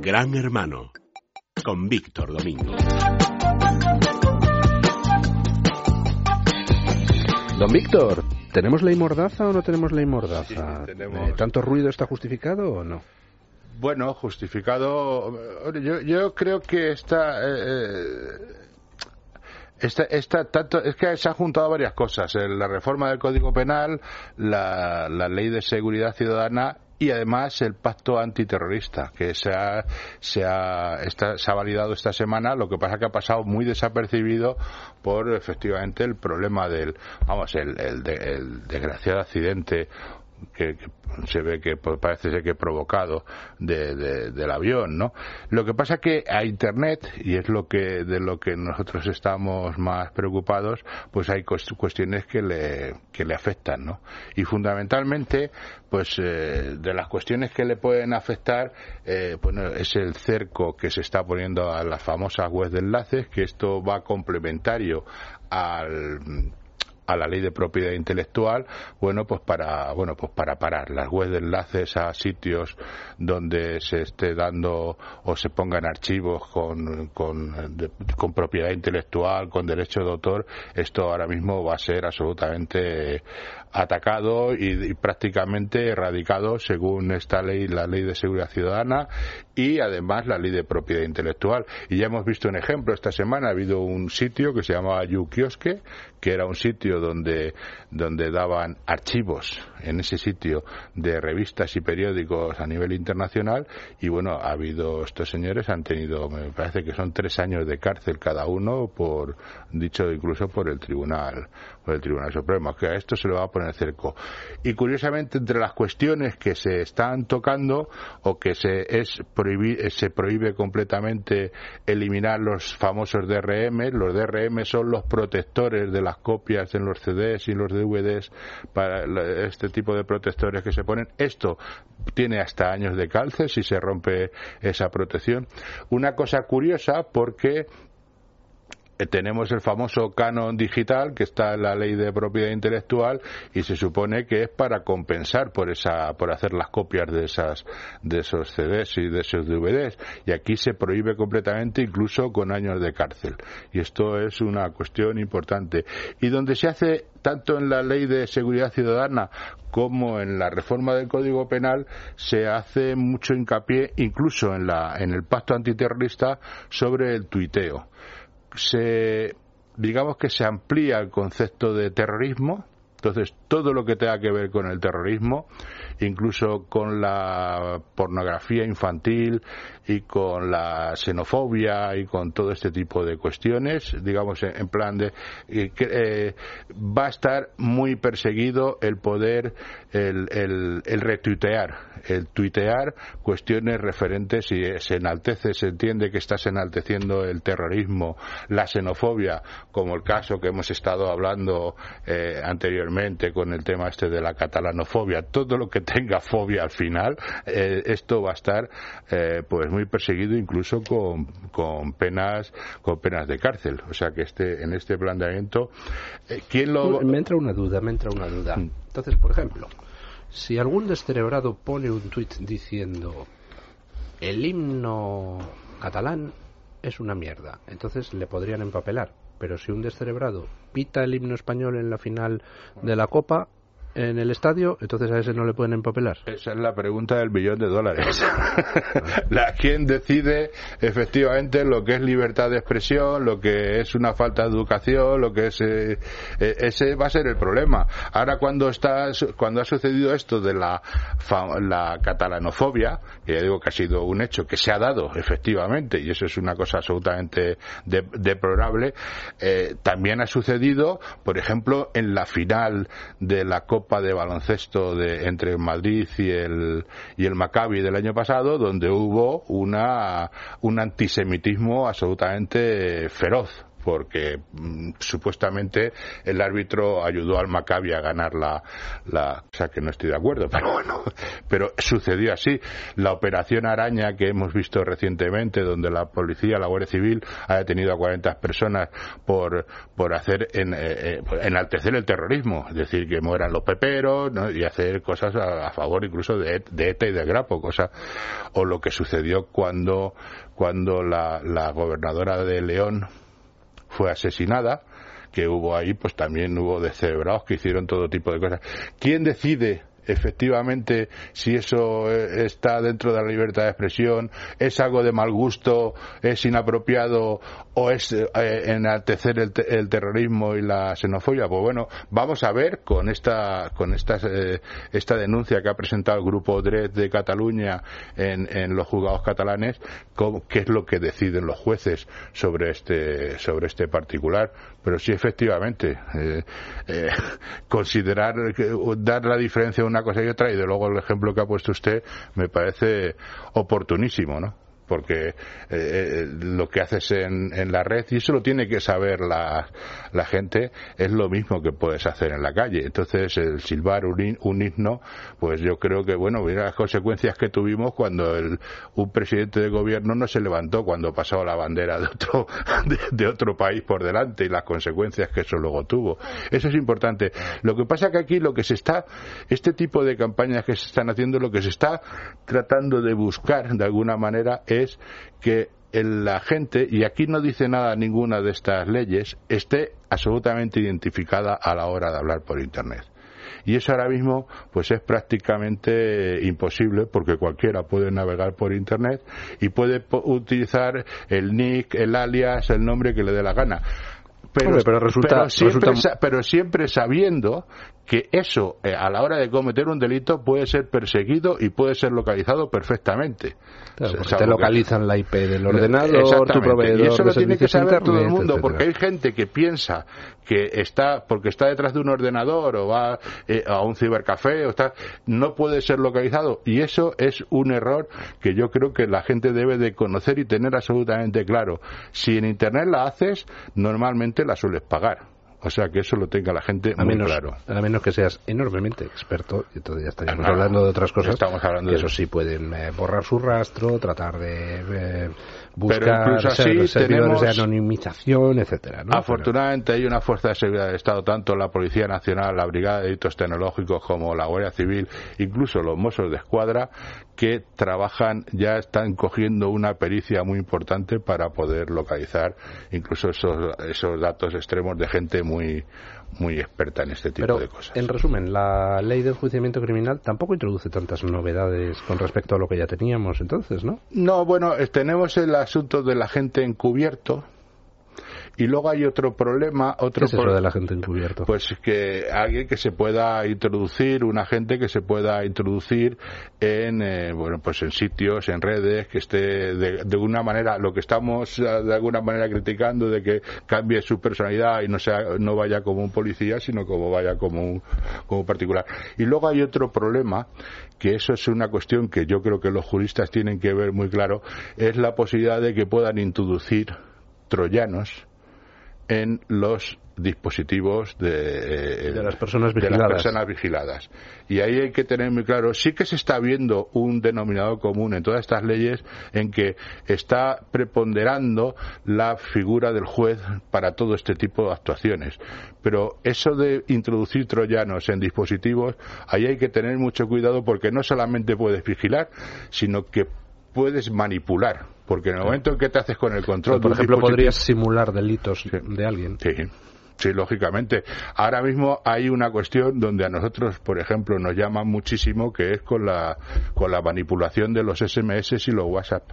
Gran Hermano con Víctor Domingo. Don Víctor, ¿tenemos ley mordaza o no tenemos ley mordaza? Sí, tenemos. Eh, ¿Tanto ruido está justificado o no? Bueno, justificado. Yo, yo creo que esta. Eh, esta, esta, tanto, es que se han juntado varias cosas. eh, La reforma del Código Penal, la, la ley de seguridad ciudadana y además el pacto antiterrorista que se ha, se, ha, se ha validado esta semana. Lo que pasa que ha pasado muy desapercibido por efectivamente el problema del, vamos, el, el desgraciado accidente que, que se ve que pues, parece ser que provocado de- de- del avión, ¿no? Lo que pasa que a Internet y es lo que de lo que nosotros estamos más preocupados, pues hay cuest- cuestiones que le que le afectan, ¿no? Y fundamentalmente, pues eh, de las cuestiones que le pueden afectar, eh, bueno, es el cerco que se está poniendo a las famosas webs de enlaces, que esto va complementario al a la ley de propiedad intelectual, bueno, pues para, bueno, pues para parar. Las webs de enlaces a sitios donde se esté dando o se pongan archivos con, con, con propiedad intelectual, con derecho de autor, esto ahora mismo va a ser absolutamente atacado y, prácticamente erradicado según esta ley, la ley de seguridad ciudadana y además la ley de propiedad intelectual. Y ya hemos visto un ejemplo. Esta semana, ha habido un sitio que se llamaba YouKiosque, que era un sitio donde, donde daban archivos en ese sitio de revistas y periódicos a nivel internacional. Y bueno, ha habido, estos señores han tenido, me parece que son tres años de cárcel cada uno por, dicho incluso por el Tribunal, por el Tribunal Supremo, que a esto se le va a poner cerco. Y curiosamente, entre las cuestiones que se están tocando o que se, es prohibi- eh, se prohíbe completamente eliminar los famosos DRM, los DRM son los protectores de las copias en los CDs y los DVDs para este tipo de protectores que se ponen. Esto tiene hasta años de cárcel si se rompe esa protección. Una cosa curiosa porque tenemos el famoso canon digital que está en la ley de propiedad intelectual y se supone que es para compensar por esa por hacer las copias de esas de esos CDs y de esos DVDs y aquí se prohíbe completamente incluso con años de cárcel. Y esto es una cuestión importante. Y donde se hace tanto en la ley de seguridad ciudadana como en la reforma del Código Penal se hace mucho hincapié incluso en la en el pacto antiterrorista sobre el tuiteo se digamos que se amplía el concepto de terrorismo entonces todo lo que tenga que ver con el terrorismo incluso con la pornografía infantil y con la xenofobia y con todo este tipo de cuestiones digamos en, plan de eh, eh, va a estar muy perseguido el poder el, el, el retuitear el tuitear cuestiones referentes y se enaltece, se entiende que estás enalteciendo el terrorismo, la xenofobia, como el caso que hemos estado hablando eh, anteriormente con el tema este de la catalanofobia, todo lo que tenga fobia al final, eh, esto va a estar eh, pues muy perseguido incluso con, con penas con penas de cárcel. O sea que este en este planteamiento, eh, ¿quién lo Me entra una duda, me entra una duda. Mm. Entonces, por ejemplo, si algún descerebrado pone un tuit diciendo el himno catalán es una mierda, entonces le podrían empapelar. Pero si un descerebrado pita el himno español en la final de la Copa en el estadio, entonces a ese no le pueden empapelar. Esa es la pregunta del billón de dólares. la, ¿Quién decide efectivamente lo que es libertad de expresión, lo que es una falta de educación, lo que es... eh, eh, ese va a ser el problema. Ahora cuando, está, cuando ha sucedido esto de la, la catalanofobia, que ya digo que ha sido un hecho que se ha dado efectivamente, y eso es una cosa absolutamente de- deplorable, eh, también ha sucedido, por ejemplo, en la final de la Copa de baloncesto de, entre Madrid y el, y el Maccabi del año pasado, donde hubo una, un antisemitismo absolutamente feroz porque mm, supuestamente el árbitro ayudó al Maccabi a ganar la, la, o sea que no estoy de acuerdo, pero bueno, pero sucedió así. La operación Araña que hemos visto recientemente, donde la policía, la Guardia Civil ha detenido a 40 personas por, por hacer en, eh, eh, enaltecer el terrorismo, es decir, que mueran los peperos y hacer cosas a, favor incluso de, de ETA y de Grapo, cosa, o lo que sucedió cuando, cuando la, la gobernadora de León fue asesinada, que hubo ahí, pues también hubo descerebrados que hicieron todo tipo de cosas. ¿Quién decide efectivamente si eso eh, está dentro de la libertad de expresión, es algo de mal gusto, es inapropiado o es eh, enaltecer el, el, terrorismo y la xenofobia. Pues bueno, vamos a ver con esta con esta, eh, esta denuncia que ha presentado el grupo DRED de Cataluña en, en los juzgados catalanes, qué es lo que deciden los jueces sobre este sobre este particular. Pero sí, efectivamente, considerar dar la diferencia una cosa y otra y de luego el ejemplo que ha puesto usted me parece oportunísimo, ¿no? Porque eh, eh, lo que haces en, en, la red, y eso lo tiene que saber la, la, gente, es lo mismo que puedes hacer en la calle. Entonces, el silbar un, un himno, pues yo creo que, bueno, mira las consecuencias que tuvimos cuando el, un presidente de gobierno no se levantó cuando pasaba la bandera de otro, de, de, otro país por delante y las consecuencias que eso luego tuvo. Eso es importante. Lo que pasa que aquí lo que se está, este tipo de campañas que se están haciendo, lo que se está tratando de buscar de alguna manera es que la gente, y aquí no dice nada ninguna de estas leyes, esté absolutamente identificada a la hora de hablar por Internet. Y eso ahora mismo pues es prácticamente imposible porque cualquiera puede navegar por Internet y puede utilizar el nick, el alias, el nombre que le dé la gana. Pero, pero, resulta, siempre, pero, siempre, sabiendo que eso eh, a la hora de cometer un delito puede ser perseguido y puede ser localizado perfectamente. Claro, te localizan la IP del ordenador, tu proveedor y eso lo tiene que saber todo el mundo, porque hay gente que piensa que está, porque está detrás de un ordenador o va eh, a un cibercafé o está, no puede ser localizado y eso es un error que yo creo que la gente debe de conocer y tener absolutamente claro. Si en Internet la haces, normalmente la sueles pagar o sea, que eso lo tenga la gente muy claro. A menos que seas enormemente experto, y entonces ya estaríamos hablando de otras cosas. Estamos hablando que eso sí pueden eh, borrar su rastro, tratar de eh, buscar servidores de anonimización, etcétera. Afortunadamente hay una fuerza de seguridad del Estado, tanto la Policía Nacional, la Brigada de Delitos Tecnológicos como la Guardia Civil, incluso los Mossos de Escuadra, que trabajan, ya están cogiendo una pericia muy importante para poder localizar incluso esos, esos datos extremos de gente muy muy experta en este tipo de cosas. En resumen, la ley de enjuiciamiento criminal tampoco introduce tantas novedades con respecto a lo que ya teníamos entonces, ¿no? No, bueno, tenemos el asunto del agente encubierto, y luego hay otro problema, otro ¿Qué es eso de la gente encubierto? Pues que alguien que se pueda introducir, un agente que se pueda introducir en, eh, bueno, pues en sitios, en redes, que esté de, de una manera, lo que estamos eh, de alguna manera criticando de que cambie su personalidad y no sea, no vaya como un policía, sino como vaya como un, como particular. Y luego hay otro problema, que eso es una cuestión que yo creo que los juristas tienen que ver muy claro, es la posibilidad de que puedan introducir troyanos en los dispositivos de, eh, las personas vigiladas. Y ahí hay que tener muy claro, sí que se está viendo un denominador común en todas estas leyes en que está preponderando la figura del juez para todo este tipo de actuaciones. Pero eso de introducir troyanos en dispositivos, ahí hay que tener mucho cuidado porque no solamente puedes vigilar, sino que puedes manipular porque en el momento en que te haces con el control. por ejemplo, podrías simular delitos de alguien. Sí. Sí, lógicamente. Ahora mismo hay una cuestión donde a nosotros, por ejemplo, nos llama muchísimo que es con la, con la manipulación de los SMS y los WhatsApp.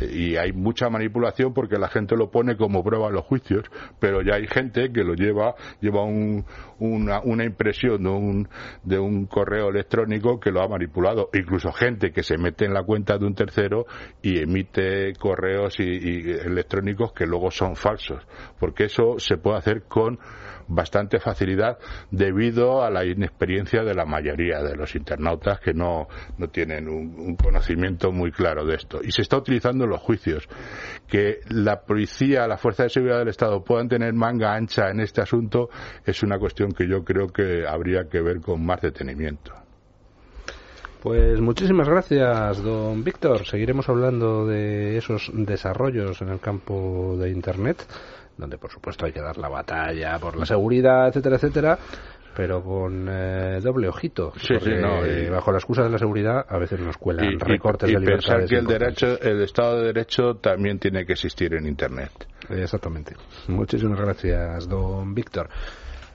Y hay mucha manipulación porque la gente lo pone como prueba en los juicios, pero ya hay gente que lo lleva, lleva un, una, una, impresión de un, de un correo electrónico que lo ha manipulado. Incluso gente que se mete en la cuenta de un tercero y emite correos y, y electrónicos que luego son falsos. Porque eso se puede hacer con bastante facilidad debido a la inexperiencia de la mayoría de los internautas que no, no tienen un, conocimiento muy claro de esto. Y se está utilizando en los juicios. Que la policía, la fuerza de seguridad del Estado puedan tener manga ancha en este asunto es una cuestión que yo creo que habría que ver con más detenimiento. Pues muchísimas gracias, don Víctor. Seguiremos hablando de esos desarrollos en el campo de Internet donde por supuesto hay que dar la batalla por la seguridad, etcétera, etcétera, pero con eh, doble ojito. Sí, sí, no, y... bajo la excusa de la seguridad a veces nos cuelan recortes de libertad. pensar que el derecho, el Estado de Derecho también tiene que existir en Internet. Exactamente. Muchísimas gracias, don Víctor.